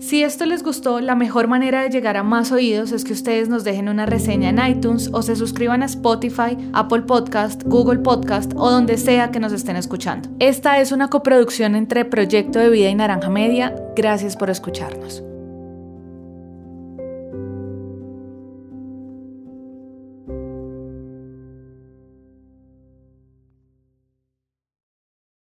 Si esto les gustó, la mejor manera de llegar a más oídos es que ustedes nos dejen una reseña en iTunes o se suscriban a Spotify, Apple Podcast, Google Podcast o donde sea que nos estén escuchando. Esta es una coproducción entre Proyecto de Vida y Naranja Media. Gracias por escucharnos.